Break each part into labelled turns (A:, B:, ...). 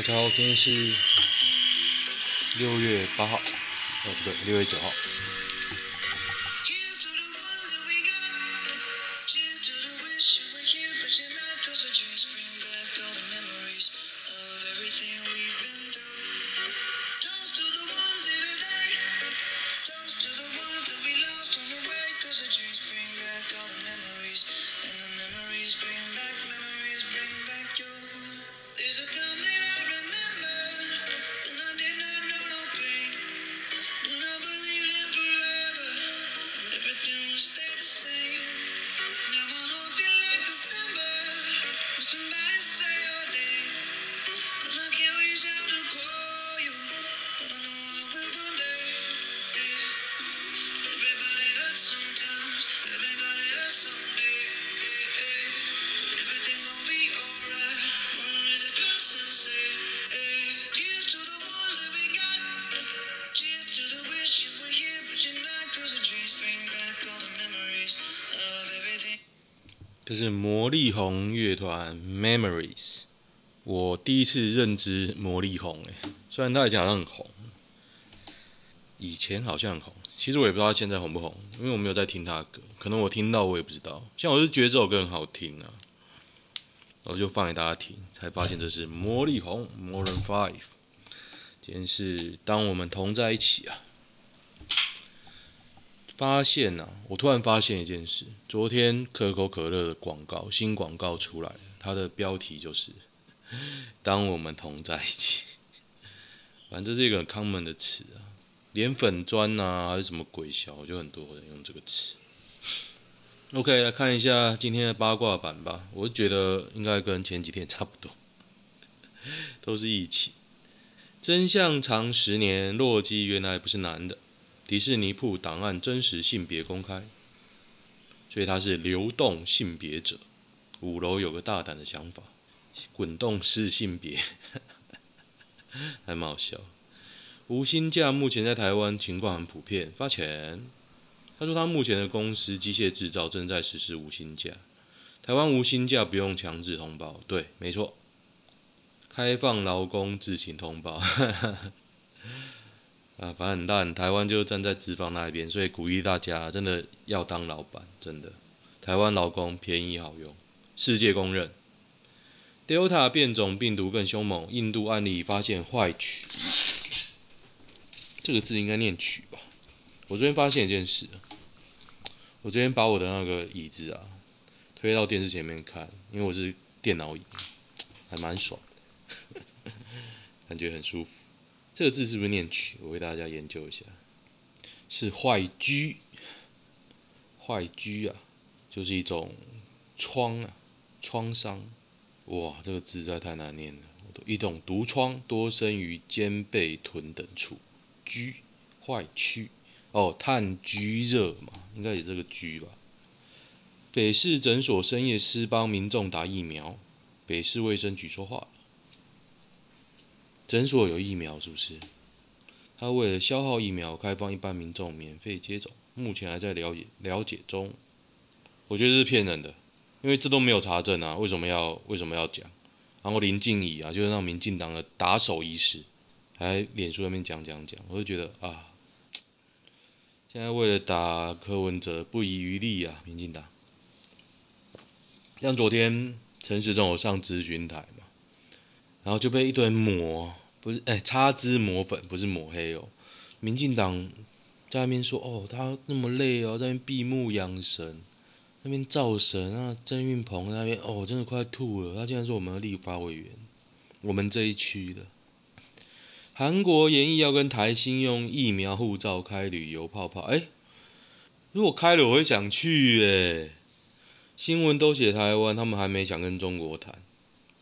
A: 大家好，今天是六月八号，哦不对，六月九号。这是魔力红乐团 Memories，我第一次认知魔力红诶，虽然他以前好像很红，以前好像很红，其实我也不知道他现在红不红，因为我没有在听他的歌，可能我听到我也不知道。像我是觉得这首歌很好听啊，然后就放给大家听，才发现这是魔力红 Maroon 5。今天是当我们同在一起啊。发现、啊，我突然发现一件事。昨天可口可乐的广告新广告出来，它的标题就是“ 当我们同在一起”。反正这是一个很 common 的词啊，连粉砖啊还是什么鬼小，就很多人用这个词。OK，来看一下今天的八卦版吧。我觉得应该跟前几天差不多，都是一起。真相藏十年，洛基原来不是男的。迪士尼铺档案真实性别公开，所以他是流动性别者。五楼有个大胆的想法，滚动式性别，还蛮好笑。无薪假目前在台湾情况很普遍，发钱。他说他目前的公司机械制造正在实施无薪假，台湾无薪假不用强制通报，对，没错，开放劳工自行通报。啊，反正很烂，台湾就站在资方那一边，所以鼓励大家真的要当老板，真的。台湾劳工便宜好用，世界公认。Delta 变种病毒更凶猛，印度案例发现坏曲，这个字应该念曲吧？我昨天发现一件事，我昨天把我的那个椅子啊推到电视前面看，因为我是电脑椅，还蛮爽的，感觉很舒服。这个字是不是念曲？我为大家研究一下，是坏疽，坏疽啊，就是一种疮啊，创伤。哇，这个字实在太难念了。一种毒疮多生于肩背臀等处，疽，坏疽。哦，炭疽热嘛，应该也这个疽吧。北市诊所深夜施帮民众打疫苗，北市卫生局说话。诊所有疫苗是不是？他为了消耗疫苗，开放一般民众免费接种，目前还在了解了解中。我觉得这是骗人的，因为这都没有查证啊，为什么要为什么要讲？然后林静怡啊，就是让民进党的打手医师，还脸书那边讲讲讲，我就觉得啊，现在为了打柯文哲不遗余力啊，民进党。像昨天陈时中有上咨询台嘛，然后就被一堆抹。不是，哎，擦脂抹粉不是抹黑哦。民进党在那边说，哦，他那么累哦，在那边闭目养神，那边造神啊，郑运鹏那边，哦，真的快吐了。他竟然说我们的立法委员，我们这一区的。韩国演艺要跟台新用疫苗护照开旅游泡泡，哎，如果开了我会想去哎。新闻都写台湾，他们还没想跟中国谈，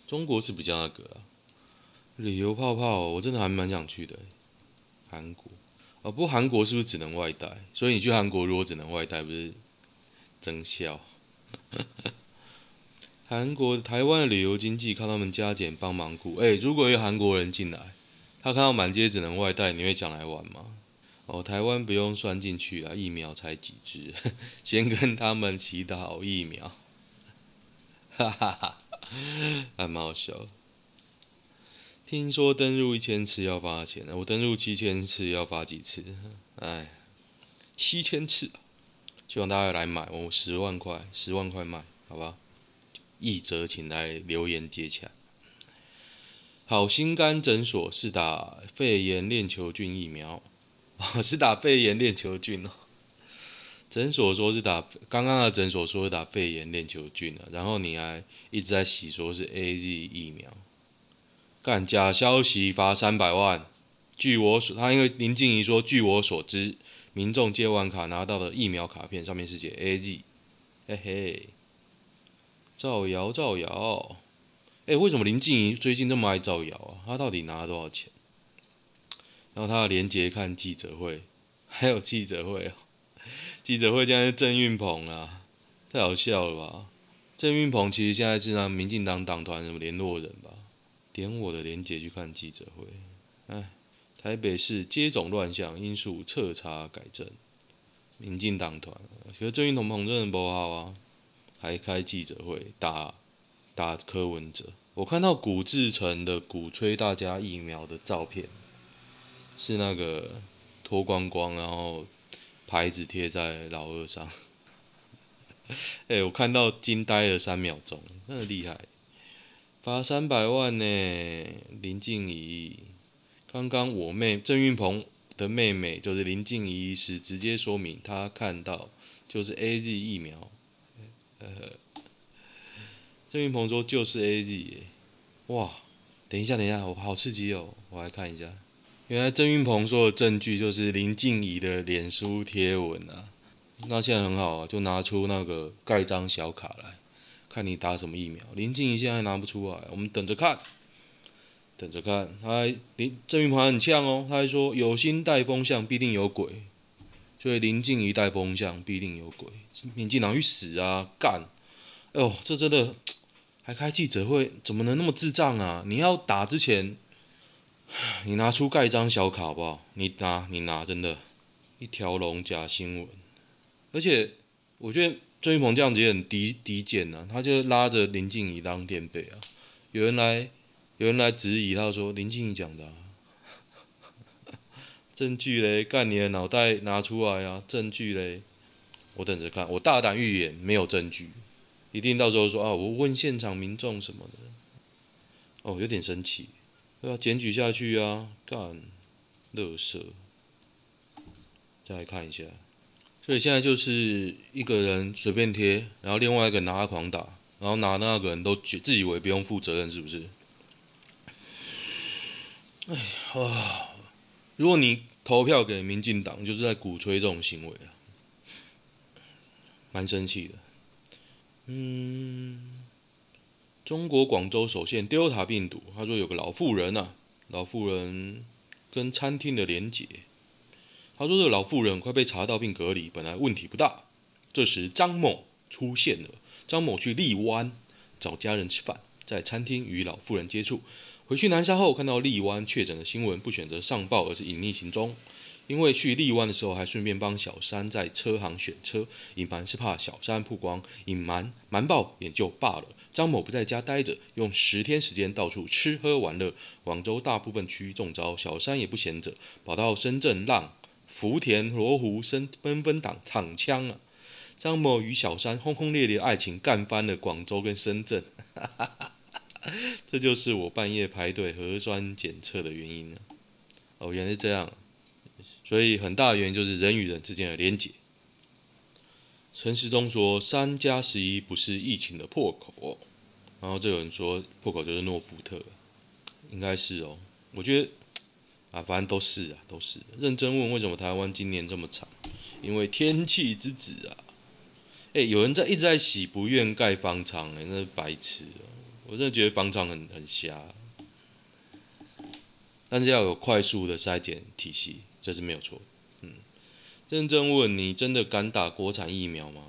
A: 中国是比较那个啊。旅游泡泡，我真的还蛮想去的。韩国，哦，不过韩国是不是只能外带？所以你去韩国如果只能外带，不是增效？韩国、台湾的旅游经济靠他们加减帮忙顾。诶，如果有韩国人进来，他看到满街只能外带，你会想来玩吗？哦，台湾不用算进去啊，疫苗才几支，先跟他们祈祷疫苗，哈哈哈，还蛮好笑。听说登入一千次要发钱，我登入七千次要发几次？哎，七千次，希望大家来买，我十万块，十万块卖，好吧？一折请来留言接洽。好心肝诊所是打肺炎链球菌疫苗，是打肺炎链球菌哦。诊所说是打，刚刚的诊所说是打肺炎链球菌了，然后你还一直在洗说是 AZ 疫苗。干假消息罚三百万。据我所，他因为林静怡说，据我所知，民众借完卡拿到的疫苗卡片上面是写 A G，嘿嘿，造谣造谣。哎，为什么林静怡最近这么爱造谣啊？他到底拿了多少钱？然后他的连结看记者会，还有记者会哦，记者会竟然是郑运鹏啊，太好笑了吧？郑运鹏其实现在是让民进党党团什么联络人吧？点我的连结去看记者会。哎，台北市接种乱象因素彻查改正，民进党团，其实郑运鹏真的不好啊，还开记者会打打柯文哲。我看到古志成的鼓吹大家疫苗的照片，是那个脱光光，然后牌子贴在老二上。哎，我看到惊呆了三秒钟，真的厉害。罚三百万呢，林静怡。刚刚我妹郑运鹏的妹妹就是林静怡，是直接说明她看到就是 AZ 疫苗。呃，郑运鹏说就是 AZ，哇！等一下，等一下，我好刺激哦！我来看一下，原来郑运鹏说的证据就是林静怡的脸书贴文啊。那现在很好啊，就拿出那个盖章小卡来。看你打什么疫苗，林静怡现在还拿不出来，我们等着看，等着看。他林郑运鹏很呛哦，他还说有心带风向必定有鬼，所以林静怡带风向必定有鬼，民进党去死啊干！哎呦，这真的还开记者会，怎么能那么智障啊？你要打之前，你拿出盖章小卡好不好？你拿你拿，真的，一条龙假新闻，而且我觉得。郑运鹏这样子也很低低贱呐、啊，他就拉着林静怡当垫背啊。有人来，有人来质疑，他说林静怡讲的、证据嘞，干你的脑袋拿出来啊！证据嘞，我等着看，我大胆预言，没有证据，一定到时候说啊，我问现场民众什么的。哦，有点生气，要检举下去啊，干，乐色，再来看一下。所以现在就是一个人随便贴，然后另外一个拿他狂打，然后拿那个人都觉自以为不用负责任，是不是？哎呀，如果你投票给民进党，就是在鼓吹这种行为啊，蛮生气的。嗯，中国广州首现 Delta 病毒，他说有个老妇人啊，老妇人跟餐厅的连结。他说：“这个老妇人快被查到并隔离，本来问题不大。这时张某出现了。张某去荔湾找家人吃饭，在餐厅与老妇人接触。回去南沙后，看到荔湾确诊的新闻，不选择上报，而是隐匿行踪。因为去荔湾的时候，还顺便帮小三在车行选车，隐瞒是怕小三曝光，隐瞒瞒报也就罢了。张某不在家待着，用十天时间到处吃喝玩乐。广州大部分区域中招，小三也不闲着，跑到深圳浪。”福田罗湖纷纷挡躺枪啊！张某与小三轰轰烈烈的爱情干翻了广州跟深圳，这就是我半夜排队核酸检测的原因啊！哦，原来是这样，所以很大的原因就是人与人之间的连结。陈时中说三加十一不是疫情的破口，然后这个人说破口就是诺富特，应该是哦，我觉得。啊，反正都是啊，都是。认真问为什么台湾今年这么惨？因为天气之子啊！诶，有人在一直在洗不愿盖方舱，诶，那是白痴哦！我真的觉得方舱很很瞎。但是要有快速的筛检体系，这是没有错。嗯，认真问你真的敢打国产疫苗吗？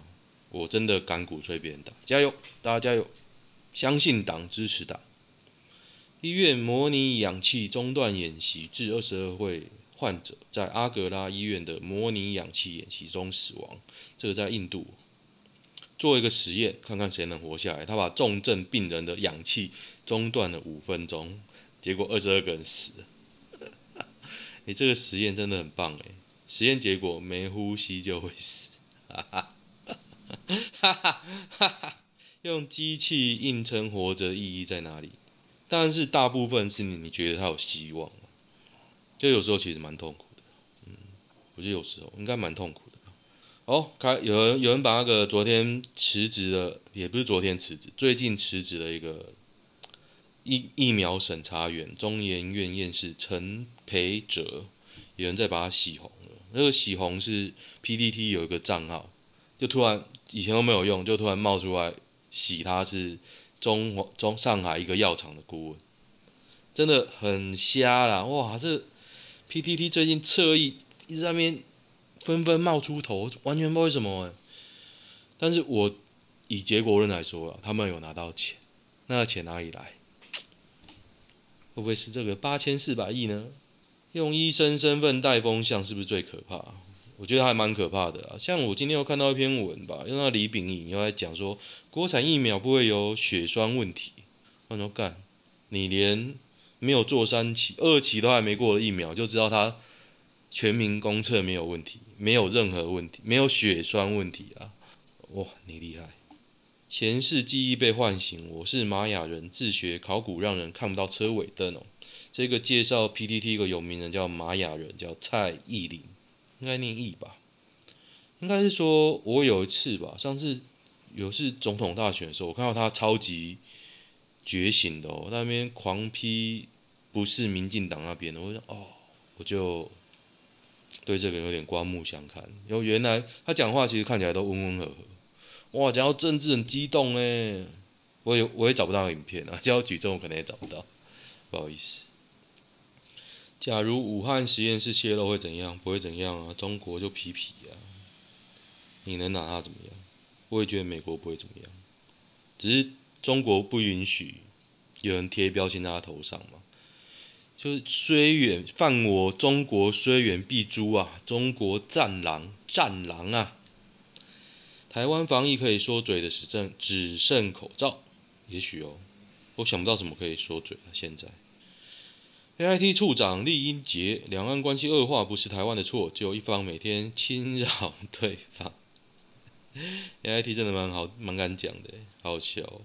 A: 我真的敢鼓吹别人打，加油，大家加油！相信党，支持党。医院模拟氧气中断演习，致二十二位患者在阿格拉医院的模拟氧气演习中死亡。这个在印度做一个实验，看看谁能活下来。他把重症病人的氧气中断了五分钟，结果二十二个人死了。你、这个实验真的很棒哎！实验结果没呼吸就会死，哈哈哈哈哈哈！用机器硬撑活着意义在哪里？但是大部分是你你觉得他有希望，就有时候其实蛮痛苦的。嗯，我觉得有时候应该蛮痛苦的。哦，开有人有人把那个昨天辞职的，也不是昨天辞职，最近辞职的一个疫疫苗审查员，中研院院士陈培哲，有人在把他洗红了。那个洗红是 PDT 有一个账号，就突然以前都没有用，就突然冒出来洗他是。中中上海一个药厂的顾问，真的很瞎啦！哇，这 PTT 最近侧翼一直在那边纷纷冒出头，完全不知道为什么。但是我以结果论来说，他们有拿到钱，那钱哪里来？会不会是这个八千四百亿呢？用医生身份带风向是不是最可怕？我觉得还蛮可怕的啊！像我今天又看到一篇文吧，用那李炳颖又在讲说，国产疫苗不会有血栓问题。我说干，你连没有做三期、二期都还没过的疫苗，就知道它全民公测没有问题，没有任何问题，没有血栓问题啊！哇，你厉害！前世记忆被唤醒，我是玛雅人，自学考古让人看不到车尾灯哦。这个介绍 PTT 一个有名人叫玛雅人，叫蔡依林。应该念义吧，应该是说，我有一次吧，上次有一次总统大选的时候，我看到他超级觉醒的哦，那边狂批不是民进党那边的，我就哦，我就对这个有点刮目相看，因为原来他讲话其实看起来都温温和和，哇，讲到政治很激动诶，我也我也找不到影片啊，叫我举证我可能也找不到，不好意思。假如武汉实验室泄露会怎样？不会怎样啊，中国就皮皮啊，你能拿他怎么样？我也觉得美国不会怎么样，只是中国不允许有人贴标签在他头上嘛。就是虽远犯我中国虽远必诛啊，中国战狼战狼啊！台湾防疫可以说嘴的时阵只剩口罩，也许哦，我想不到什么可以说嘴了现在。AIT 处长厉英杰，两岸关系恶化不是台湾的错，只有一方每天侵扰对方。AIT 真的蛮好，蛮敢讲的，好笑。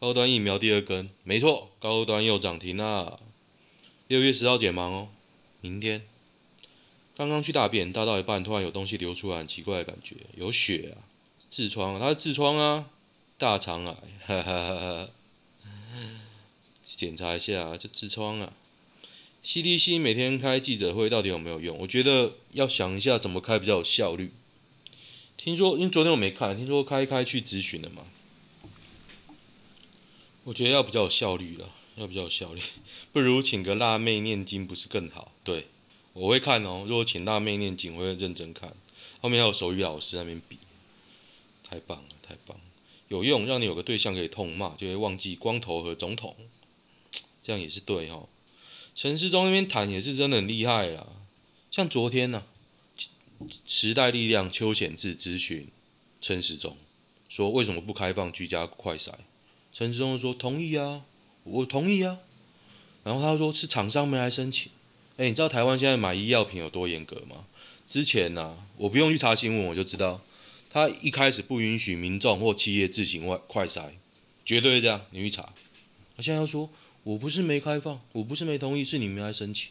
A: 高端疫苗第二根，没错，高端又涨停啦。六月十号解盲哦，明天。刚刚去大便，大到一半突然有东西流出来，很奇怪的感觉，有血啊，痔疮，它是痔疮啊，大肠癌，哈哈哈哈。检查一下，就痔疮啊。CDC 每天开记者会到底有没有用？我觉得要想一下怎么开比较有效率。听说，因为昨天我没看，听说开一开去咨询了嘛。我觉得要比较有效率了，要比较有效率，不如请个辣妹念经不是更好？对，我会看哦。如果请辣妹念经，我会认真看。后面还有手语老师在那边比，太棒了，太棒了，有用，让你有个对象可以痛骂，就会忘记光头和总统，这样也是对哦。陈时中那边谈也是真的很厉害啦，像昨天呢、啊，时代力量邱显智咨询陈时中，说为什么不开放居家快筛？陈时中说同意啊，我同意啊。然后他说是厂商没来申请。哎，你知道台湾现在买医药品有多严格吗？之前呢、啊，我不用去查新闻我就知道，他一开始不允许民众或企业自行外快筛，绝对是这样。你去查，他现在要说。我不是没开放，我不是没同意，是你没来申请。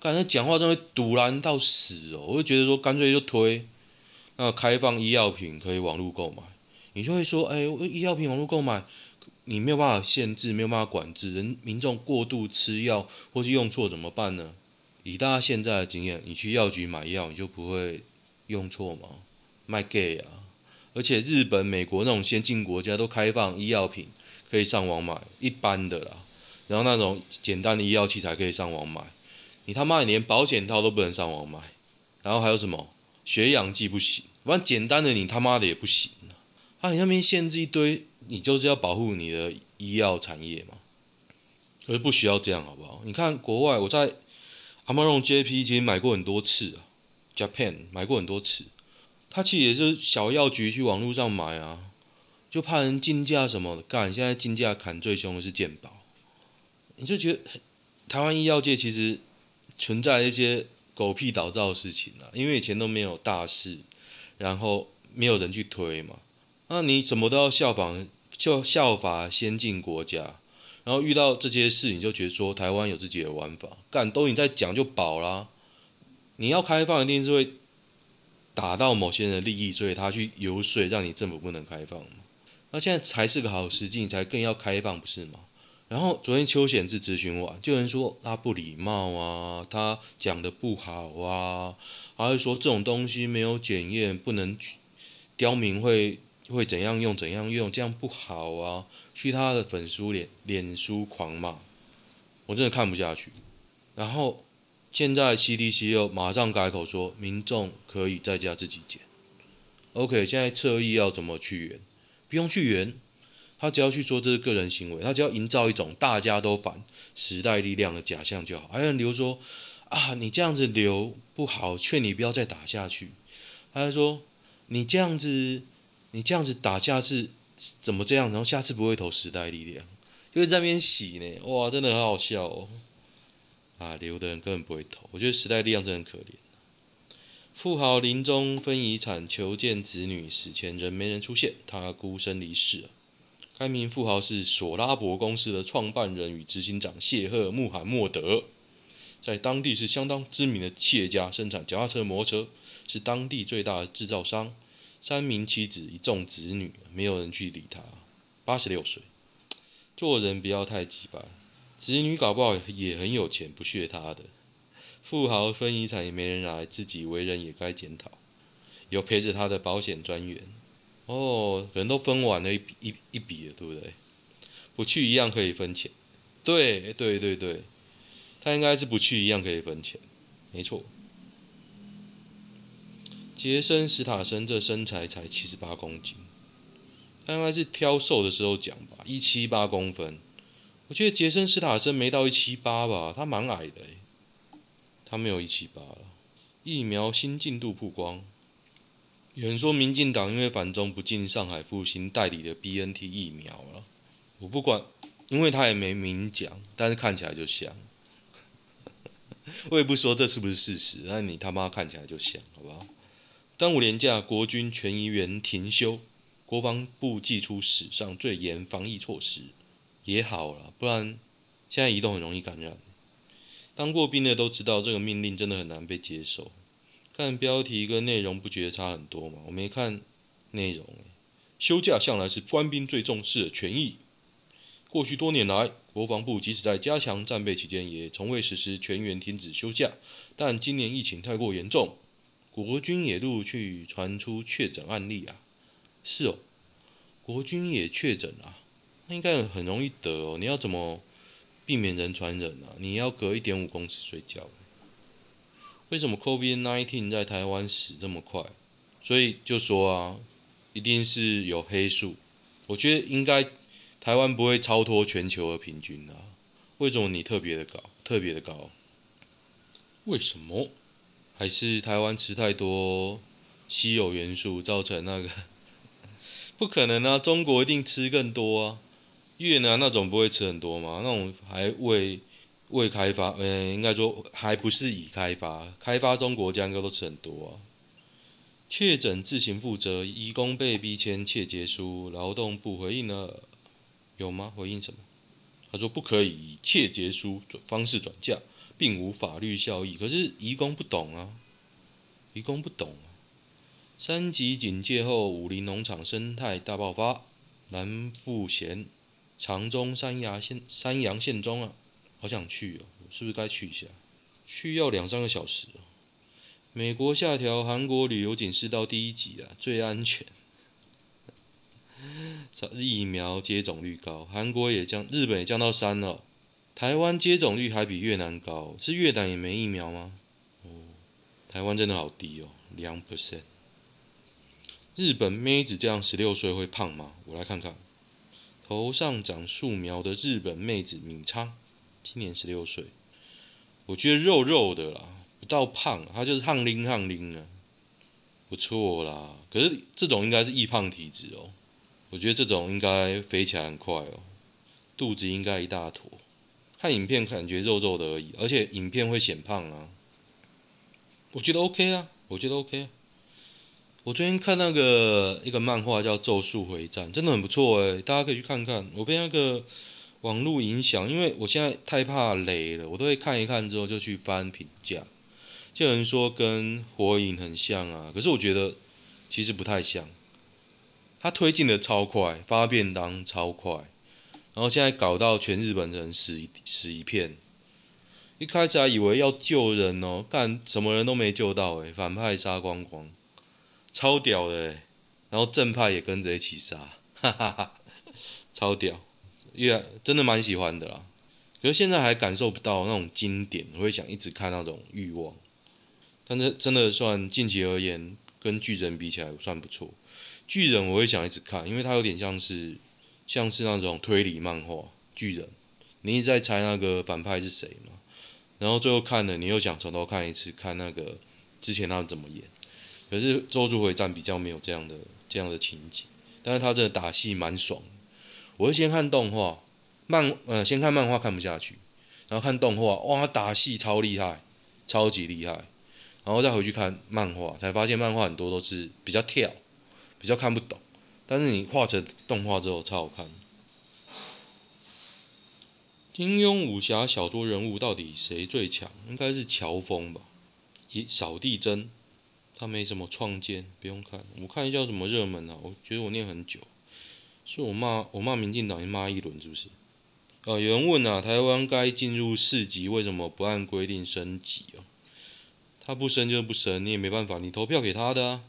A: 刚才讲话真的堵然到死哦！我就觉得说，干脆就推那开放医药品可以网络购买，你就会说，哎，医药品网络购买，你没有办法限制，没有办法管制，人民众过度吃药或是用错怎么办呢？以大家现在的经验，你去药局买药，你就不会用错吗？卖 gay 啊！而且日本、美国那种先进国家都开放医药品可以上网买，一般的啦。然后那种简单的医药器材可以上网买，你他妈连保险套都不能上网买，然后还有什么血氧计不行，反正简单的你他妈的也不行啊！你那边限制一堆，你就是要保护你的医药产业嘛？可是不需要这样好不好？你看国外，我在 Amazon JP 其实买过很多次啊，Japan 买过很多次，他其实也是小药局去网络上买啊，就怕人竞价什么的干。现在竞价砍最凶的是健保。你就觉得台湾医药界其实存在一些狗屁倒灶的事情啊，因为以前都没有大事，然后没有人去推嘛。那你什么都要效仿，就效法先进国家，然后遇到这些事，你就觉得说台湾有自己的玩法，干都你在讲就饱啦。你要开放，一定是会打到某些人的利益，所以他去游说，让你政府不能开放。那现在才是个好时机，你才更要开放，不是吗？然后昨天邱显志咨询完，就有人说他不礼貌啊，他讲的不好啊，还会说这种东西没有检验，不能去刁民会会怎样用怎样用，这样不好啊。去他的粉书脸脸书狂骂，我真的看不下去。然后现在 CDC 又马上改口说，民众可以在家自己检。OK，现在侧翼要怎么去源？不用去源。他只要去说这是个人行为，他只要营造一种大家都反时代力量的假象就好。还有人留说啊，你这样子留不好，劝你不要再打下去。他就说你这样子，你这样子打下是怎么这样？然后下次不会投时代力量，因为在那边洗呢。哇，真的很好笑哦。啊，留的人根本不会投。我觉得时代力量真的很可怜。富豪临终分遗产求见子女，死前仍没人出现，他孤身离世。该名富豪是索拉博公司的创办人与执行长谢赫·穆罕默德，在当地是相当知名的企业家，生产脚踏车、摩托车，是当地最大的制造商。三名妻子，一众子女，没有人去理他。八十六岁，做人不要太急吧。子女搞不好也很有钱，不屑他的。富豪分遗产也没人来，自己为人也该检讨。有陪着他的保险专员。哦，人都分完了一笔一一笔了，对不对？不去一样可以分钱，对对对对，他应该是不去一样可以分钱，没错。杰森·史塔森这身材才七十八公斤，他应该是挑瘦的时候讲吧，一七八公分。我觉得杰森·史塔森没到一七八吧，他蛮矮的，他没有一七八了。疫苗新进度曝光。有人说，民进党因为反中不进上海复兴代理的 BNT 疫苗了。我不管，因为他也没明讲，但是看起来就像。我也不说这是不是事实，但你他妈看起来就像，好不好？端午连假，国军全仪员停休，国防部祭出史上最严防疫措施，也好了，不然现在移动很容易感染。当过兵的都知道，这个命令真的很难被接受。看标题跟内容不觉得差很多吗？我没看内容。休假向来是官兵最重视的权益。过去多年来，国防部即使在加强战备期间，也从未实施全员停止休假。但今年疫情太过严重，国军也陆续传出确诊案例啊。是哦，国军也确诊啊，那应该很容易得哦。你要怎么避免人传人啊？你要隔一点五公尺睡觉。为什么 COVID-19 在台湾死这么快？所以就说啊，一定是有黑数。我觉得应该台湾不会超脱全球的平均啊。为什么你特别的高，特别的高？为什么？还是台湾吃太多稀有元素造成那个？不可能啊，中国一定吃更多啊。越南那种不会吃很多吗？那种还为。未开发，嗯，应该说还不是已开发，开发中国家应该都吃很多啊。确诊自行负责，移工被逼签切结书，劳动部回应了，有吗？回应什么？他说不可以以切结书方式转嫁，并无法律效益。可是移工不懂啊，移工不懂啊。三级警戒后，武陵农场生态大爆发，南富贤、长中山阳县山阳县中啊。好想去哦，是不是该去一下？去要两三个小时哦。美国下调韩国旅游警示到第一级啊，最安全。疫苗接种率高，韩国也降，日本也降到三了。台湾接种率还比越南高，是越南也没疫苗吗？哦，台湾真的好低哦，两 percent。日本妹子这样十六岁会胖吗？我来看看，头上长树苗的日本妹子米仓。今年十六岁，我觉得肉肉的啦，不到胖，他就是胖拎胖拎啊，不错啦。可是这种应该是易胖体质哦，我觉得这种应该肥起来很快哦，肚子应该一大坨。看影片感觉肉肉的而已，而且影片会显胖啊。我觉得 OK 啊，我觉得 OK 啊。我最近看那个一个漫画叫《咒术回战》，真的很不错诶，大家可以去看看。我被那个网络影响，因为我现在太怕雷了，我都会看一看之后就去翻评价。就有人说跟《火影》很像啊，可是我觉得其实不太像。他推进的超快，发便当超快，然后现在搞到全日本人死死一片。一开始还以为要救人哦，干什么人都没救到诶，反派杀光光，超屌的诶，然后正派也跟着一起杀，哈哈哈，超屌，越真的蛮喜欢的啦。可是现在还感受不到那种经典，我会想一直看那种欲望。但是真的算近期而言，跟巨人比起来算不错。巨人我会想一直看，因为它有点像是像是那种推理漫画。巨人，你一直在猜那个反派是谁嘛？然后最后看了，你又想从头看一次，看那个之前他怎么演。可是《咒术回战》比较没有这样的这样的情节，但是他真的打戏蛮爽。我会先看动画，漫呃先看漫画看不下去，然后看动画，哇，打戏超厉害，超级厉害，然后再回去看漫画，才发现漫画很多都是比较跳，比较看不懂，但是你画成动画之后超好看。金庸武侠小说人物到底谁最强？应该是乔峰吧。一扫地僧，他没什么创建，不用看。我看一下什么热门啊？我觉得我念很久，是我骂我骂民进党，骂一轮是不是？哦，有人问啊，台湾该进入四级，为什么不按规定升级啊？他不升就不升，你也没办法，你投票给他的啊。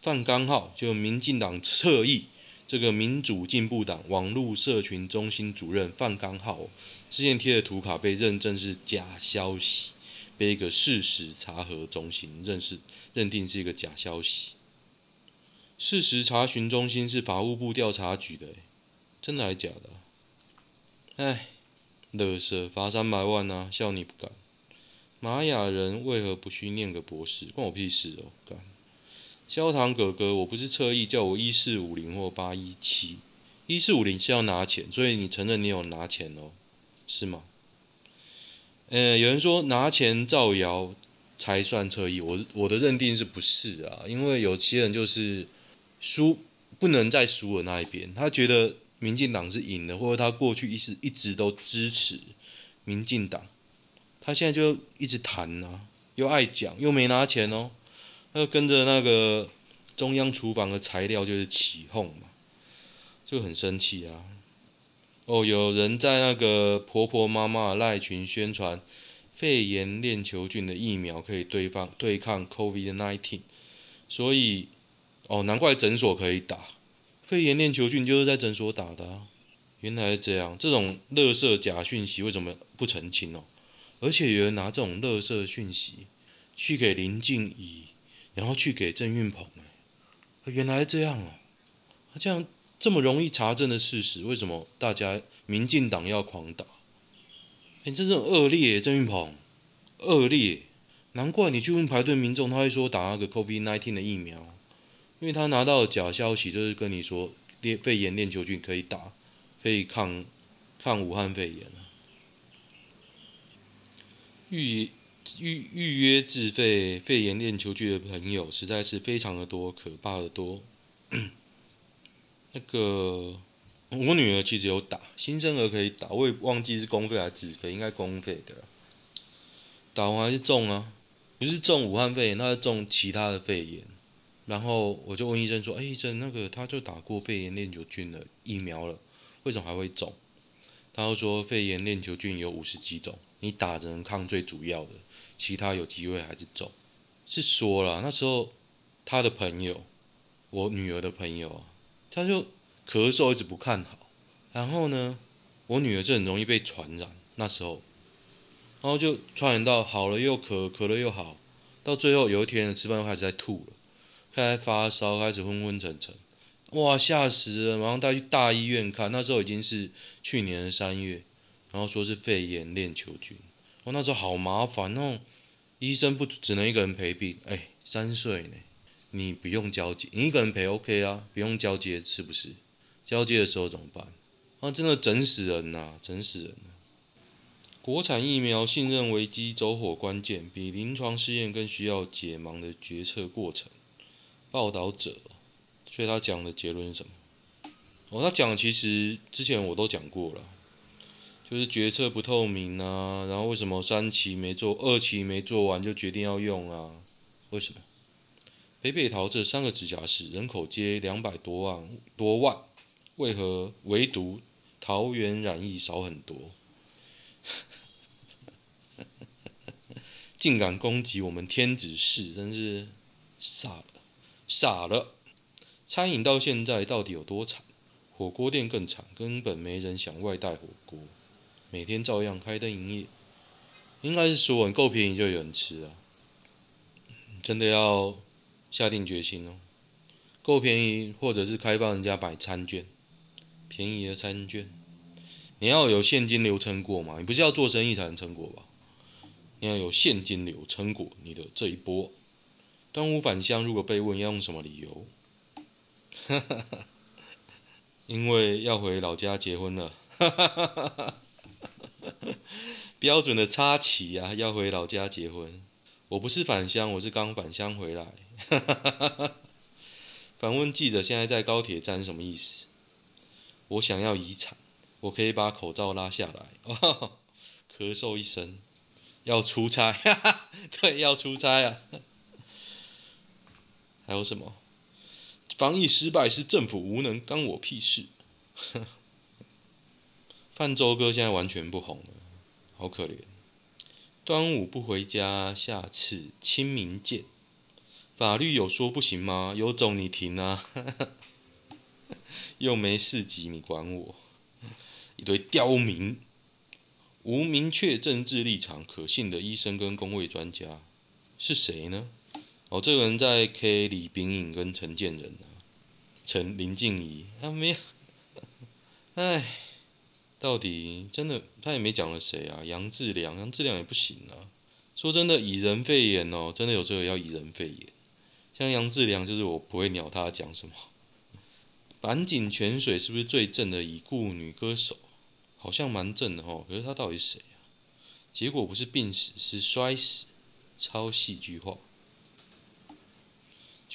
A: 范刚浩就民进党侧翼。这个民主进步党网络社群中心主任范刚浩之前贴的图卡被认证是假消息，被一个事实查核中心认识认定是一个假消息。事实查询中心是法务部调查局的，真的还假的？哎，垃圾罚三百万啊，笑你不敢。玛雅人为何不去念个博士？关我屁事哦，干。焦糖哥哥，我不是特意，叫我一四五零或八一七。一四五零是要拿钱，所以你承认你有拿钱哦，是吗？呃，有人说拿钱造谣才算侧翼，我我的认定是不是啊？因为有些人就是输不能再输的那一边，他觉得民进党是赢的，或者他过去一直一直都支持民进党，他现在就一直谈啊，又爱讲，又没拿钱哦。他就跟着那个中央厨房的材料就是起哄嘛，就很生气啊。哦，有人在那个婆婆妈妈赖群宣传肺炎链球菌的疫苗可以对抗对抗 COVID-19，所以哦，难怪诊所可以打肺炎链球菌就是在诊所打的啊。原来这样，这种垃圾假讯息为什么不澄清哦？而且有人拿这种垃圾讯息去给林静怡。然后去给郑运鹏，原来这样哦，这样这么容易查证的事实，为什么大家民进党要狂打？哎，这种恶劣，郑运鹏，恶劣，难怪你去问排队民众，他会说打那个 COVID-19 的疫苗，因为他拿到假消息，就是跟你说肺炎链球菌可以打，可以抗抗武汉肺炎预。预预约自费肺炎链球菌的朋友实在是非常的多，可怕的多。那个我女儿其实有打，新生儿可以打，我也忘记是公费还是自费，应该公费的。打完还是中啊，不是中武汉肺炎，他是中其他的肺炎。然后我就问医生说：“哎，医生，那个他就打过肺炎链球菌的疫苗了，为什么还会肿？”他就说：“肺炎链球菌有五十几种，你打只能抗最主要的。”其他有机会还是肿，是说了那时候他的朋友，我女儿的朋友啊，他就咳嗽一直不看好，然后呢，我女儿就很容易被传染，那时候，然后就传染到好了又咳，咳了又好，到最后有一天吃饭又开始在吐了，开始发烧，开始昏昏沉沉，哇吓死了，马上带去大医院看，那时候已经是去年的三月，然后说是肺炎链球菌。我那时候好麻烦哦，医生不只能一个人陪病，哎，三岁呢，你不用交接，你一个人陪 OK 啊，不用交接是不是？交接的时候怎么办？啊，真的整死人呐、啊，整死人了。国产疫苗信任危机走火关键，比临床试验更需要解盲的决策过程。报道者，所以他讲的结论是什么？哦，他讲其实之前我都讲过了，就是决策不透明啊，然后为什么三期没做，二期没做完就决定要用啊？为什么？北北桃这三个直辖市人口皆两百多万多万，为何唯独桃园染疫少很多？竟敢攻击我们天子市，真是傻了，傻了！餐饮到现在到底有多惨？火锅店更惨，根本没人想外带火锅，每天照样开灯营业。应该是说，你够便宜就有人吃啊！真的要下定决心哦，够便宜，或者是开放人家买餐券，便宜的餐券。你要有现金流撑过嘛？你不是要做生意才能撑过吧？你要有现金流撑过你的这一波。端午返乡，如果被问要用什么理由，因为要回老家结婚了，标准的插旗啊，要回老家结婚。我不是返乡，我是刚返乡回来。反问记者现在在高铁站什么意思？我想要遗产，我可以把口罩拉下来，咳嗽一声。要出差，对，要出差啊。还有什么？防疫失败是政府无能，干我屁事。泛舟哥现在完全不红了，好可怜。端午不回家，下次清明见。法律有说不行吗？有种你停啊！又没四级，你管我？一堆刁民。无明确政治立场可信的医生跟公卫专家是谁呢？哦，这个人在 K 李秉颖跟陈建仁啊，陈林静怡他没有，哎，到底真的他也没讲了谁啊？杨志良，杨志良也不行啊。说真的，以人废言哦，真的有时候要以人废言。像杨志良，就是我不会鸟他讲什么。坂井泉水是不是最正的已故女歌手？好像蛮正的哦，可是他到底是谁啊？结果不是病死，是摔死，超戏剧化。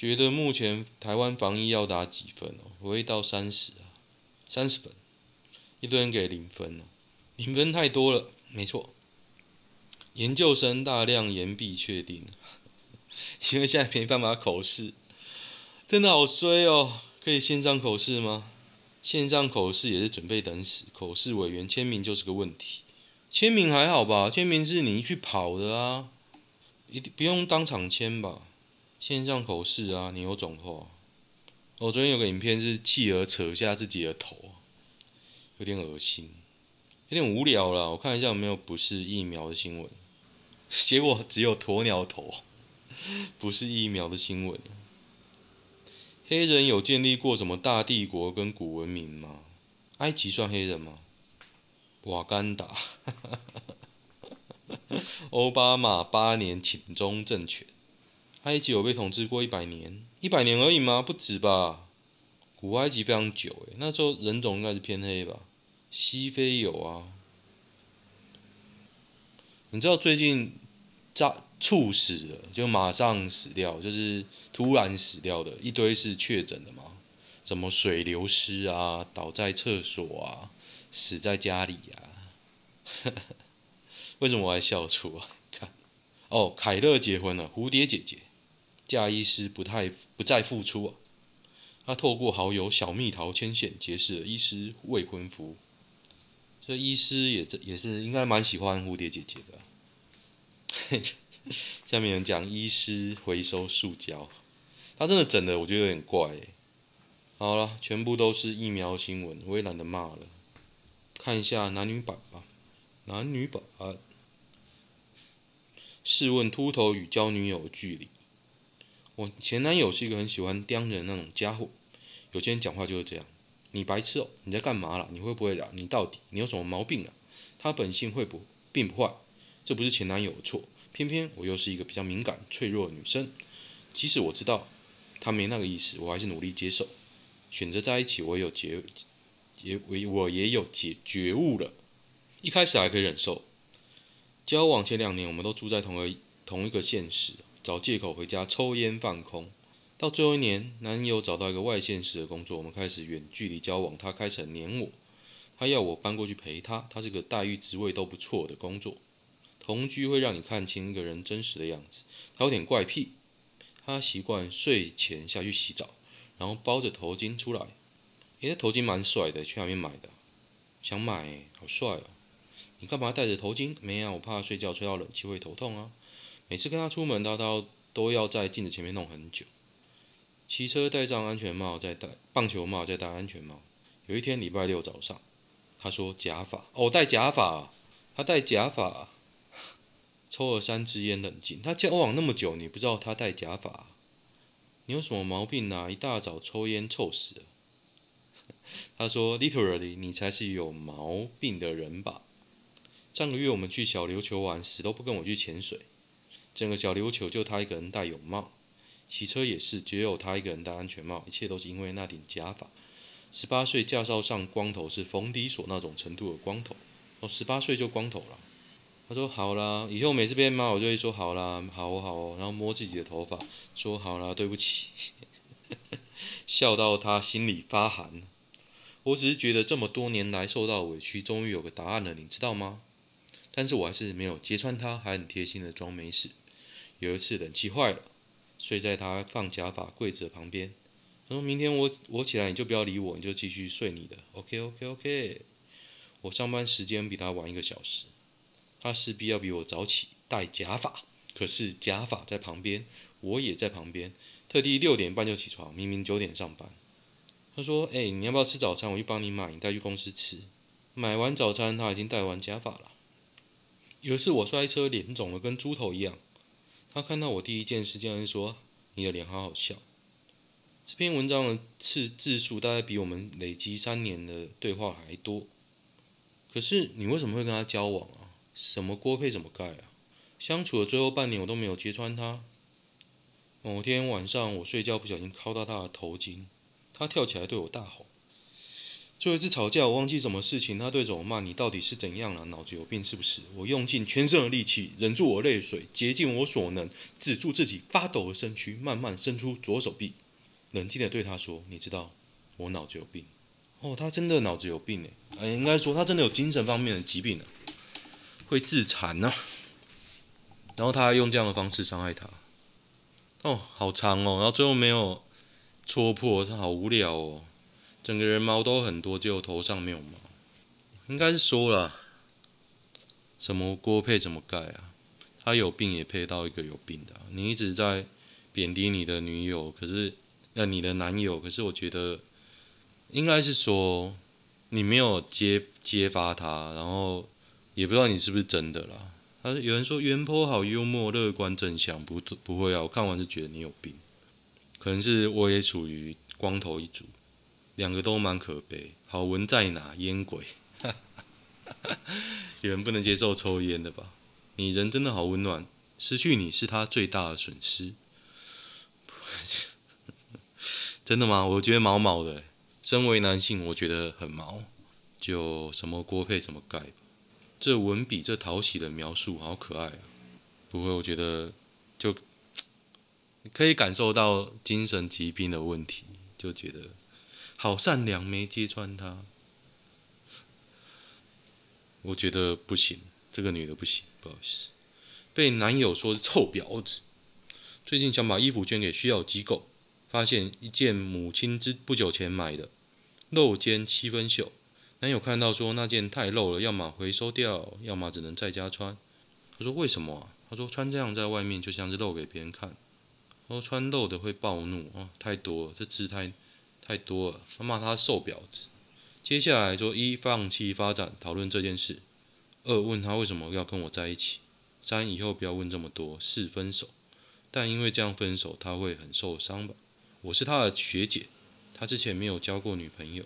A: 觉得目前台湾防疫要打几分哦？不会到三十啊，三十分，一堆人给零分了，零分太多了。没错，研究生大量延毕确定，因为现在没办法口试，真的好衰哦。可以线上口试吗？线上口试也是准备等死，口试委员签名就是个问题。签名还好吧？签名是你去跑的啊，一定不用当场签吧？线上口试啊，你有种话。我昨天有个影片是企鹅扯下自己的头，有点恶心，有点无聊了。我看一下有没有不是疫苗的新闻，结果只有鸵鸟头，不是疫苗的新闻。黑人有建立过什么大帝国跟古文明吗？埃及算黑人吗？瓦干达，奥巴马八年亲中政权，埃及有被统治过一百年？一百年而已吗？不止吧？古埃及非常久诶，那时候人种应该是偏黑吧？西非有啊，你知道最近炸？猝死的就马上死掉，就是突然死掉的一堆是确诊的吗？怎么水流失啊，倒在厕所啊，死在家里、啊？为什么我还笑出啊？看，哦，凯乐结婚了，蝴蝶姐姐，嫁医师不太不再复出啊。他透过好友小蜜桃牵线结识了医师未婚夫，这医师也这也是应该蛮喜欢蝴蝶姐姐的。下面有人讲医师回收塑胶，他真的整的，我觉得有点怪。好了，全部都是疫苗新闻，我也懒得骂了。看一下男女版吧，男女版。试问秃头与交女友距离？我前男友是一个很喜欢刁人那种家伙，有些人讲话就是这样。你白痴哦，你在干嘛啦？你会不会啦？你到底你有什么毛病啊？他本性会不并不坏，这不是前男友的错。偏偏我又是一个比较敏感、脆弱的女生，即使我知道他没那个意思，我还是努力接受。选择在一起，我有觉，也我我也有觉觉悟了。一开始还可以忍受，交往前两年，我们都住在同个同一个现实，找借口回家抽烟放空。到最后一年，男友找到一个外县市的工作，我们开始远距离交往。他开始黏我，他要我搬过去陪他。他是个待遇、职位都不错的工作。同居会让你看清一个人真实的样子。他有点怪癖，他习惯睡前下去洗澡，然后包着头巾出来。诶，这头巾蛮帅的，去哪边买的？想买，好帅哦！你干嘛戴着头巾？没啊，我怕睡觉吹到冷气会头痛啊。每次跟他出门，他都都要在镜子前面弄很久。骑车戴上安全帽，再戴棒球帽，再戴安全帽。有一天礼拜六早上，他说假发哦，戴假发，他戴假发，抽了三支烟冷静。他交往那么久，你不知道他戴假发？你有什么毛病啊？一大早抽烟，臭死了。他说：“Literally，你才是有毛病的人吧？”上个月我们去小琉球玩，死都不跟我去潜水。整个小琉球就他一个人戴泳帽。骑车也是，只有他一个人戴安全帽，一切都是因为那顶假发。十八岁驾照上光头是冯迪索那种程度的光头，哦，十八岁就光头了。他说好啦，以后每次被骂我就会说好啦，好哦好哦，然后摸自己的头发，说好啦，对不起，笑到他心里发寒。我只是觉得这么多年来受到委屈，终于有个答案了，你知道吗？但是我还是没有揭穿他，还很贴心的装没事。有一次冷气坏了。睡在他放假发柜子旁边。他说明天我我起来你就不要理我，你就继续睡你的。OK OK OK。我上班时间比他晚一个小时，他势必要比我早起戴假发。可是假发在旁边，我也在旁边，特地六点半就起床，明明九点上班。他说：“哎、你要不要吃早餐？我去帮你买，你带去公司吃。”买完早餐，他已经戴完假发了。有一次我摔车，脸肿得跟猪头一样。他看到我第一件事竟然说：“你的脸好好笑。”这篇文章的字字数大概比我们累积三年的对话还多。可是你为什么会跟他交往啊？什么锅配怎么盖啊？相处的最后半年我都没有揭穿他。某天晚上我睡觉不小心敲到他的头巾，他跳起来对我大吼。最后一次吵架，我忘记什么事情，他对着我骂：“你到底是怎样了？脑子有病是不是？”我用尽全身的力气，忍住我泪水，竭尽我所能，止住自己发抖的身躯，慢慢伸出左手臂，冷静地对他说：“你知道，我脑子有病。”哦，他真的脑子有病哎，哎，应该说他真的有精神方面的疾病呢，会自残呢。然后他还用这样的方式伤害他。哦，好长哦，然后最后没有戳破，他好无聊哦。整个人毛都很多，就头上没有毛，应该是说了，什么锅配怎么盖啊？他有病也配到一个有病的。你一直在贬低你的女友，可是那你的男友，可是我觉得应该是说你没有揭揭发他，然后也不知道你是不是真的啦。他说有人说原坡好幽默、乐观、正向，不不会啊，我看完就觉得你有病，可能是我也属于光头一族。两个都蛮可悲，好闻在哪？烟鬼，有人不能接受抽烟的吧？你人真的好温暖，失去你是他最大的损失。真的吗？我觉得毛毛的。身为男性，我觉得很毛。就什么锅配什么盖？这文笔这讨喜的描述，好可爱啊！不会，我觉得就 可以感受到精神疾病的问题，就觉得。好善良，没揭穿他。我觉得不行，这个女的不行，不好意思。被男友说是臭婊子。最近想把衣服捐给需要机构，发现一件母亲之不久前买的露肩七分袖。男友看到说那件太露了，要么回收掉，要么只能在家穿。他说为什么啊？他说穿这样在外面就像是露给别人看。他说穿露的会暴怒啊，太多了，这姿态。太多了，他骂他瘦婊子。接下来就一放弃发展，讨论这件事；二问他为什么要跟我在一起；三以后不要问这么多；四分手，但因为这样分手他会很受伤吧？我是他的学姐，他之前没有交过女朋友。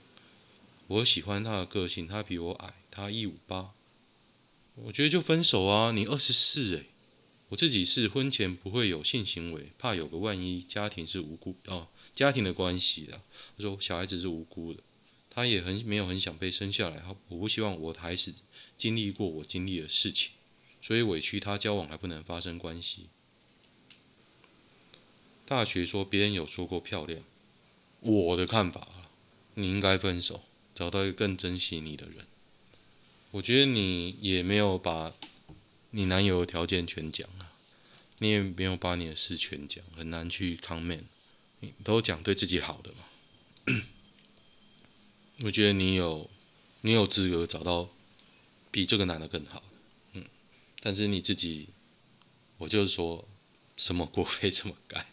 A: 我喜欢他的个性，他比我矮，他一五八。我觉得就分手啊！你二十四诶，我自己是婚前不会有性行为，怕有个万一，家庭是无辜哦。家庭的关系的，他说小孩子是无辜的，他也很没有很想被生下来，他我不希望我的孩子经历过我经历的事情，所以委屈他交往还不能发生关系。大学说别人有说过漂亮，我的看法，你应该分手，找到一个更珍惜你的人。我觉得你也没有把你男友的条件全讲啊，你也没有把你的事全讲，很难去 comment。你都讲对自己好的嘛。我觉得你有，你有资格找到比这个男的更好。嗯，但是你自己，我就是说，什么锅配怎么盖。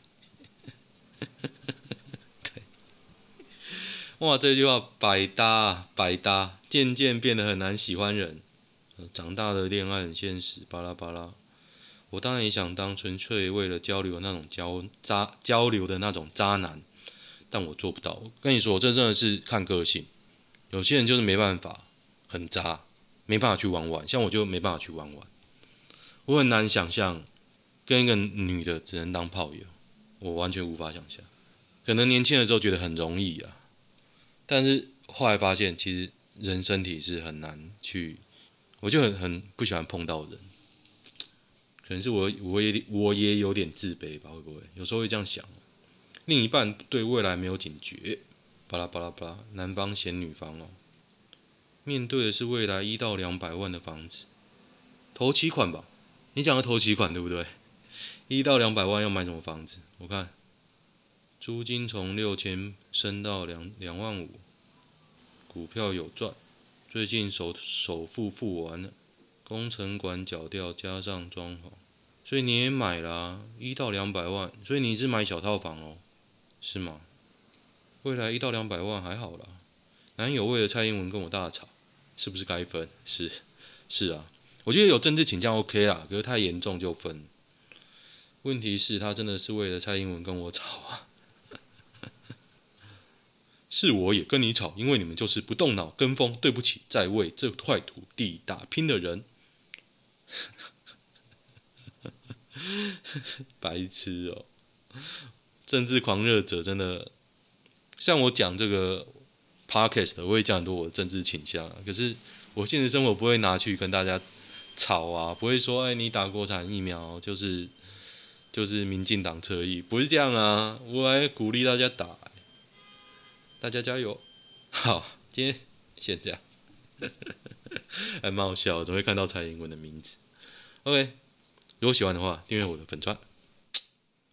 A: 对，哇，这句话百搭，百搭，渐渐变得很难喜欢人。长大的恋爱很现实，巴拉巴拉。我当然也想当纯粹为了交流那种交渣交流的那种渣男，但我做不到。跟你说，这真的是看个性。有些人就是没办法，很渣，没办法去玩玩。像我就没办法去玩玩。我很难想象跟一个女的只能当炮友，我完全无法想象。可能年轻的时候觉得很容易啊，但是后来发现，其实人身体是很难去。我就很很不喜欢碰到人，可能是我我也我也有点自卑吧，会不会有时候会这样想？另一半对未来没有警觉，巴拉巴拉巴拉，男方嫌女方哦，面对的是未来一到两百万的房子，头期款吧？你讲的头期款对不对？一到两百万要买什么房子？我看租金从六千升到两两万五，股票有赚。最近首首付付完了，工程款缴掉，加上装潢，所以你也买了，一到两百万，所以你是买小套房哦，是吗？未来一到两百万还好啦。男友为了蔡英文跟我大吵，是不是该分？是，是啊，我觉得有政治倾向 OK 啦，可是太严重就分。问题是，他真的是为了蔡英文跟我吵啊。是我也跟你吵，因为你们就是不动脑跟风。对不起，在为这块土地打拼的人，白痴哦！政治狂热者真的，像我讲这个 podcast，我会讲很多我的政治倾向。可是我现实生活不会拿去跟大家吵啊，不会说哎，你打国产疫苗就是就是民进党侧翼，不是这样啊，我还鼓励大家打。大家加油！好，今天先这样，还蛮好笑，怎么会看到蔡英文的名字？OK，如果喜欢的话，订阅我的粉钻。